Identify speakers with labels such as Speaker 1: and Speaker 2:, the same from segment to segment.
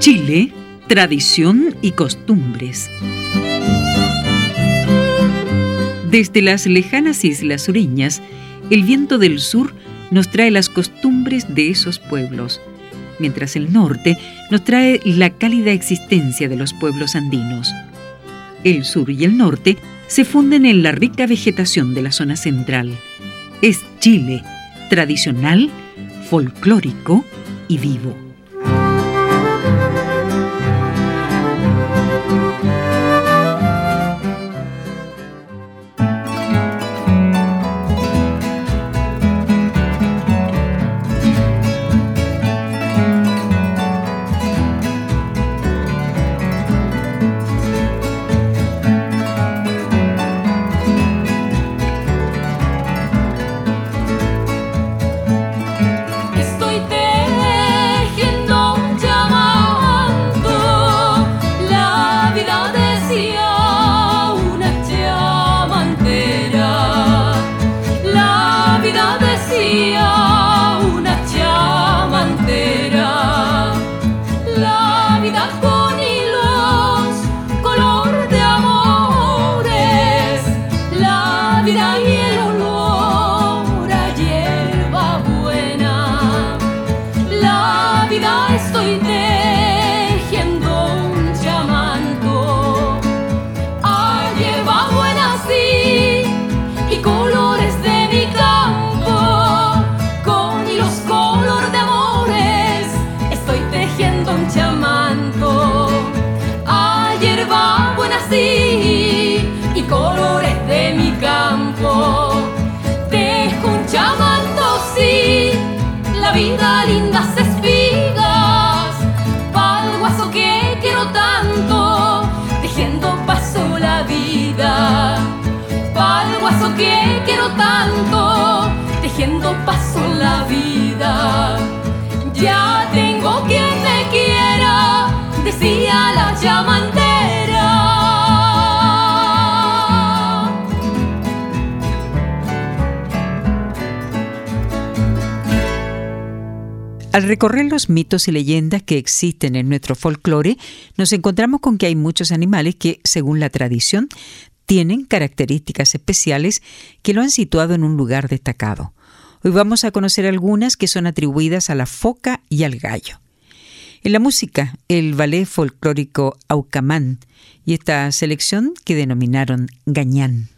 Speaker 1: Chile, tradición y costumbres. Desde las lejanas islas sureñas, el viento del sur nos trae las costumbres de esos pueblos, mientras el norte nos trae la cálida existencia de los pueblos andinos. El sur y el norte se funden en la rica vegetación de la zona central. Es Chile, tradicional, folclórico y vivo. Al recorrer los mitos y leyendas que existen en nuestro folclore, nos encontramos con que hay muchos animales que, según la tradición, tienen características especiales que lo han situado en un lugar destacado. Hoy vamos a conocer algunas que son atribuidas a la foca y al gallo. En la música, el ballet folclórico Aucamán y esta selección que denominaron Gañán.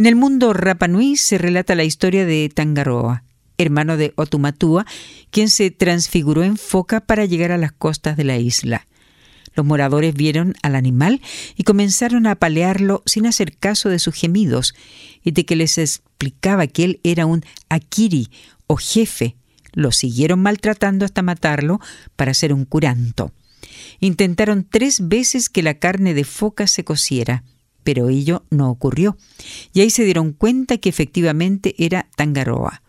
Speaker 2: En el mundo Rapanui se relata la historia de Tangaroa, hermano de Otumatua, quien se transfiguró en foca para llegar a las costas de la isla. Los moradores vieron al animal y comenzaron a apalearlo sin hacer caso de sus gemidos y de que les explicaba que él era un akiri o jefe. Lo siguieron maltratando hasta matarlo para hacer un curanto. Intentaron tres veces que la carne de foca se cociera, pero ello no ocurrió, y ahí se dieron cuenta que efectivamente era Tangaroa.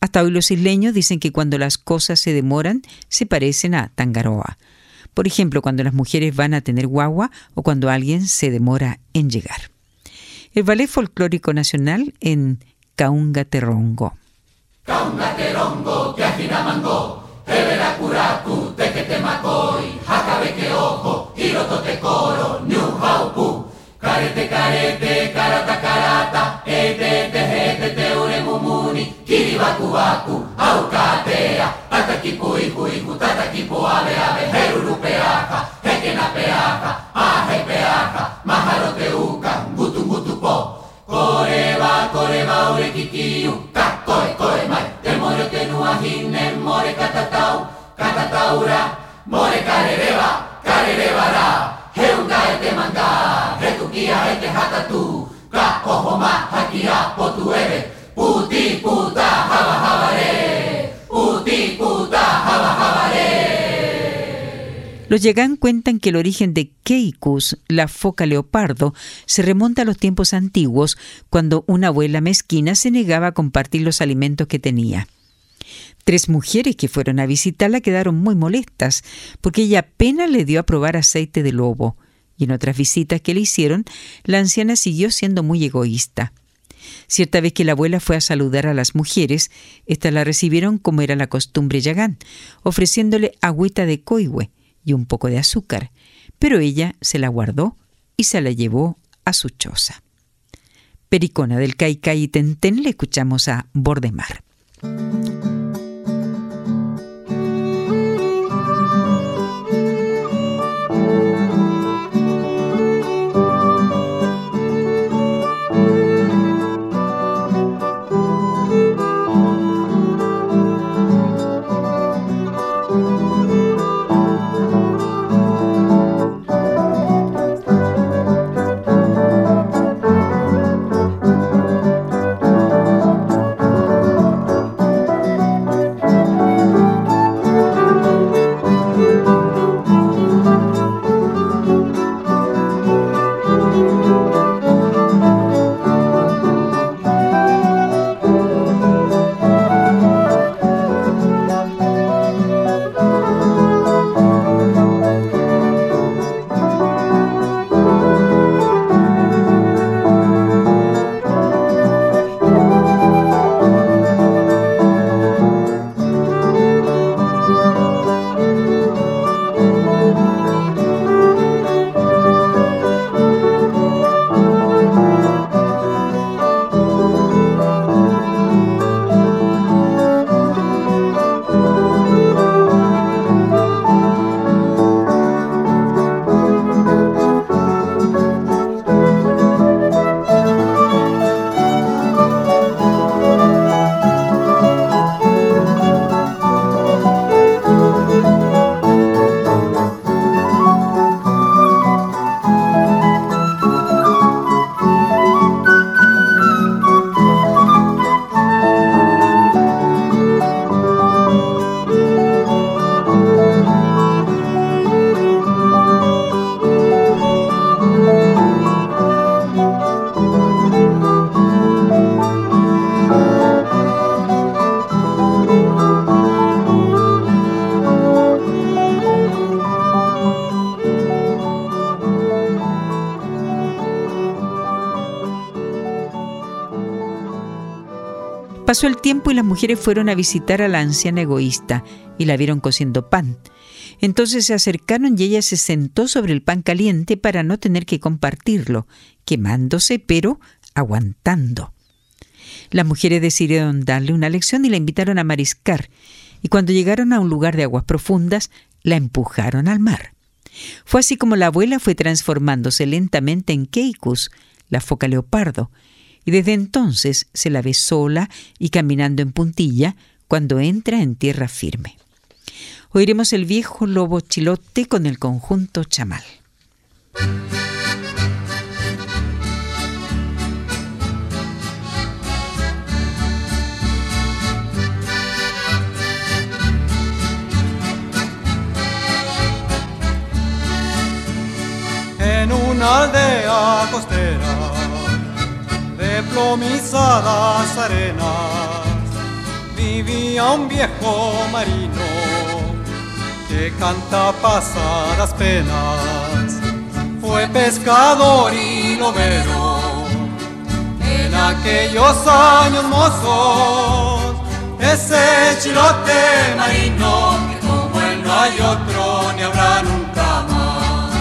Speaker 2: Hasta hoy los isleños dicen que cuando las cosas se demoran se parecen a Tangaroa. Por ejemplo, cuando las mujeres van a tener guagua o cuando alguien se demora en llegar. El Ballet Folclórico Nacional en Mango, Tebera Kuraku, Tekete Makoi, Hakabeke Ojo, Hiroto Tekoro, New Karete, karete, karata, karata, etete, hetete, ure mumuni, kiriwaku waku, aukatea. Los Yagán cuentan que el origen de Keikus, la foca leopardo, se remonta a los tiempos antiguos, cuando una abuela mezquina se negaba a compartir los alimentos que tenía. Tres mujeres que fueron a visitarla quedaron muy molestas, porque ella apenas le dio a probar aceite de lobo y en otras visitas que le hicieron, la anciana siguió siendo muy egoísta. Cierta vez que la abuela fue a saludar a las mujeres, éstas la recibieron como era la costumbre yagán, ofreciéndole agüita de coihue y un poco de azúcar, pero ella se la guardó y se la llevó a su choza. Pericona del Caicay y Tentén le escuchamos a Bordemar. Pasó el tiempo y las mujeres fueron a visitar a la anciana egoísta y la vieron cociendo pan. Entonces se acercaron y ella se sentó sobre el pan caliente para no tener que compartirlo, quemándose pero aguantando. Las mujeres decidieron darle una lección y la invitaron a mariscar, y cuando llegaron a un lugar de aguas profundas, la empujaron al mar. Fue así como la abuela fue transformándose lentamente en Keikus, la foca leopardo, y desde entonces se la ve sola y caminando en puntilla cuando entra en tierra firme. Oiremos el viejo lobo chilote con el conjunto chamal.
Speaker 1: En una aldea costera de plomizadas arenas vivía un viejo marino que canta pasadas penas. Fue pescador y lobero en aquellos años mozos. Ese chilote marino que como no hay otro ni habrá nunca más.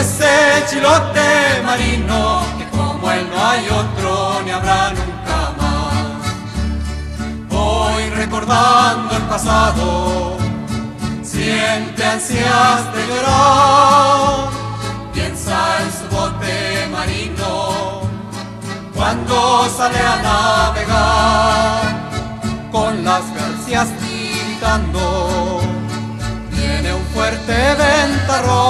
Speaker 1: Ese chilote marino él no hay otro ni habrá nunca más. Voy recordando el pasado siente ansias de llorar, piensa en su bote marino cuando sale a navegar con las garcias gritando. Viene un fuerte ventarrón,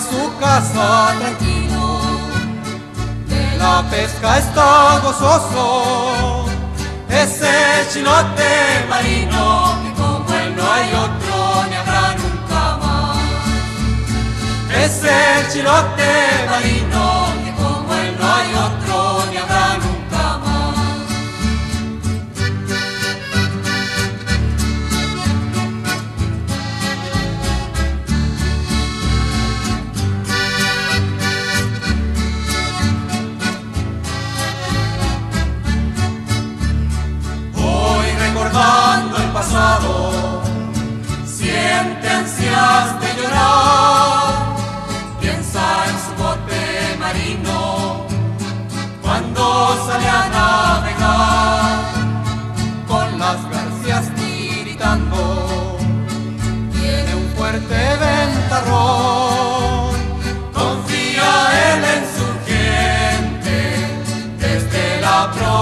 Speaker 1: su casa tranquilo, de la pesca está gozoso, ese chinote marino que como él no hay otro ni habrá nunca más. Ese chilote marino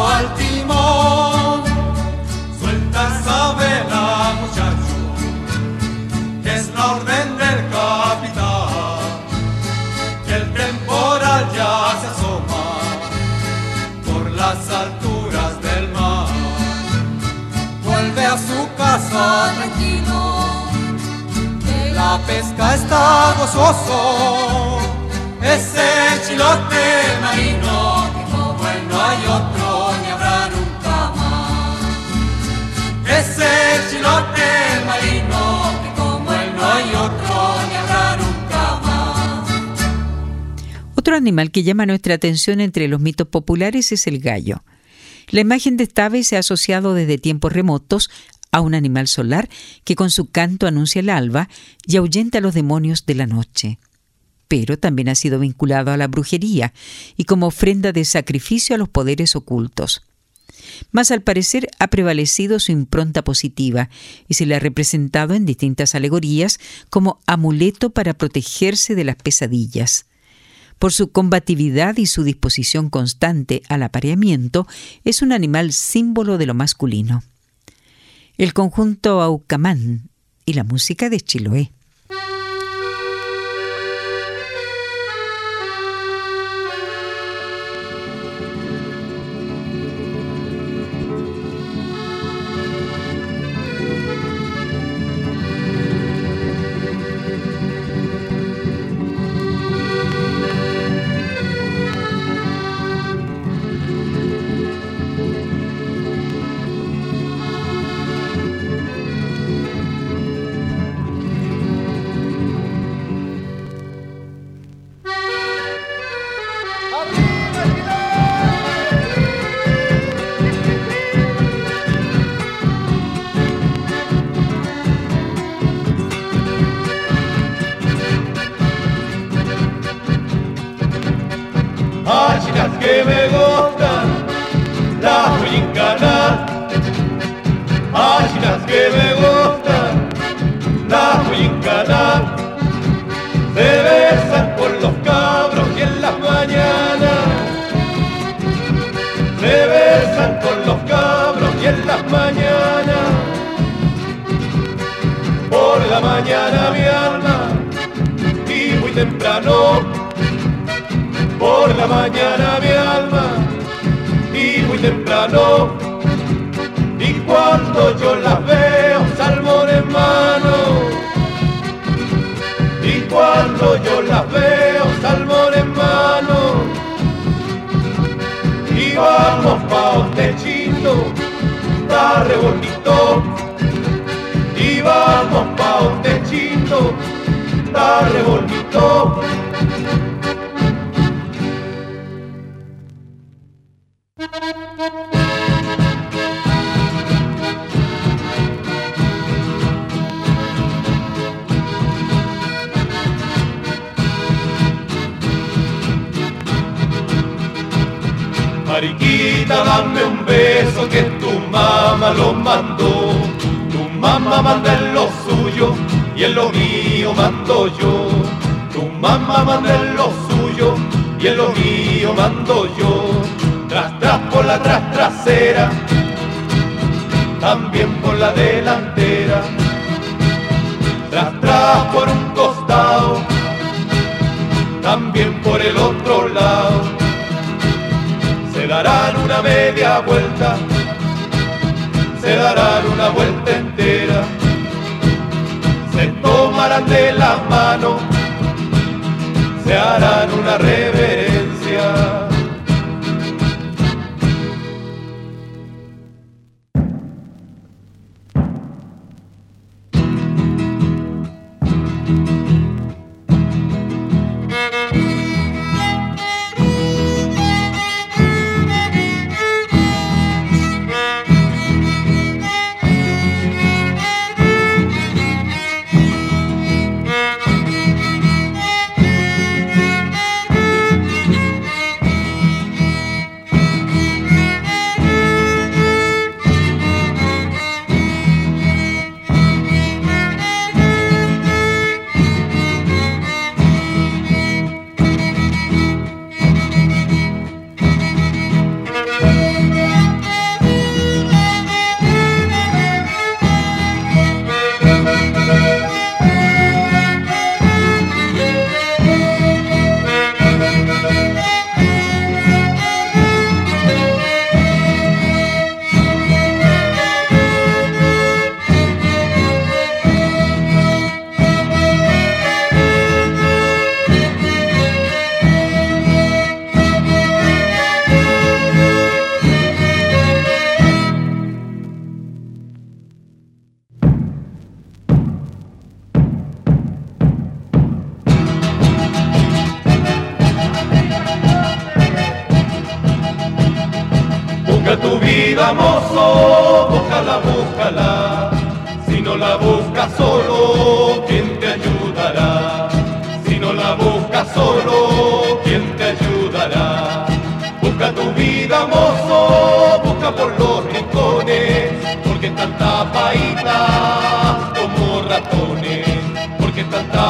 Speaker 1: al timón. Suelta esa vela, muchacho, que es la orden del capitán, que el temporal ya se asoma las alturas del mar. Vuelve a su casa tranquilo, que la pesca está gozoso. Ese chilote marino, que hay otro otro
Speaker 2: animal que llama nuestra atención entre los mitos populares es el gallo. La imagen de esta ave se ha asociado desde tiempos remotos a un animal solar que con su canto anuncia el alba y ahuyenta a los demonios de la noche. Pero también ha sido vinculado a la brujería y como ofrenda de sacrificio a los poderes ocultos. Mas al parecer ha prevalecido su impronta positiva y se le ha representado en distintas alegorías como amuleto para protegerse de las pesadillas. Por su combatividad y su disposición constante al apareamiento, es un animal símbolo de lo masculino. El conjunto Aucamán y la música de Chiloé.
Speaker 3: Y cuando yo las veo, salmón en mano. Y cuando yo las veo, salmón en mano. Y vamos pa' un techito, está re bonito y vamos pa' un techito, está re. Mando yo. Tras tras por la tras trasera, también por la delantera. Tras tras por un costado, también por el otro lado. Se darán una media vuelta se darán una vuelta entera, se tomarán de la mano, se harán una reverencia.
Speaker 2: Savior.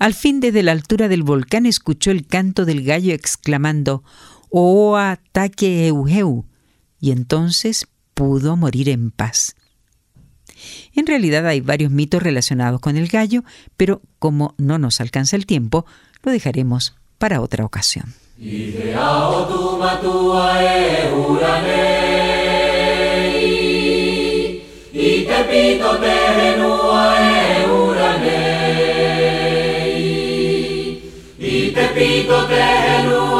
Speaker 2: Al fin desde la altura del volcán escuchó el canto del gallo exclamando oh, Oa taque eugeu y entonces pudo morir en paz. En realidad hay varios mitos relacionados con el gallo, pero como no nos alcanza el tiempo, lo dejaremos para otra ocasión. Spirito Bello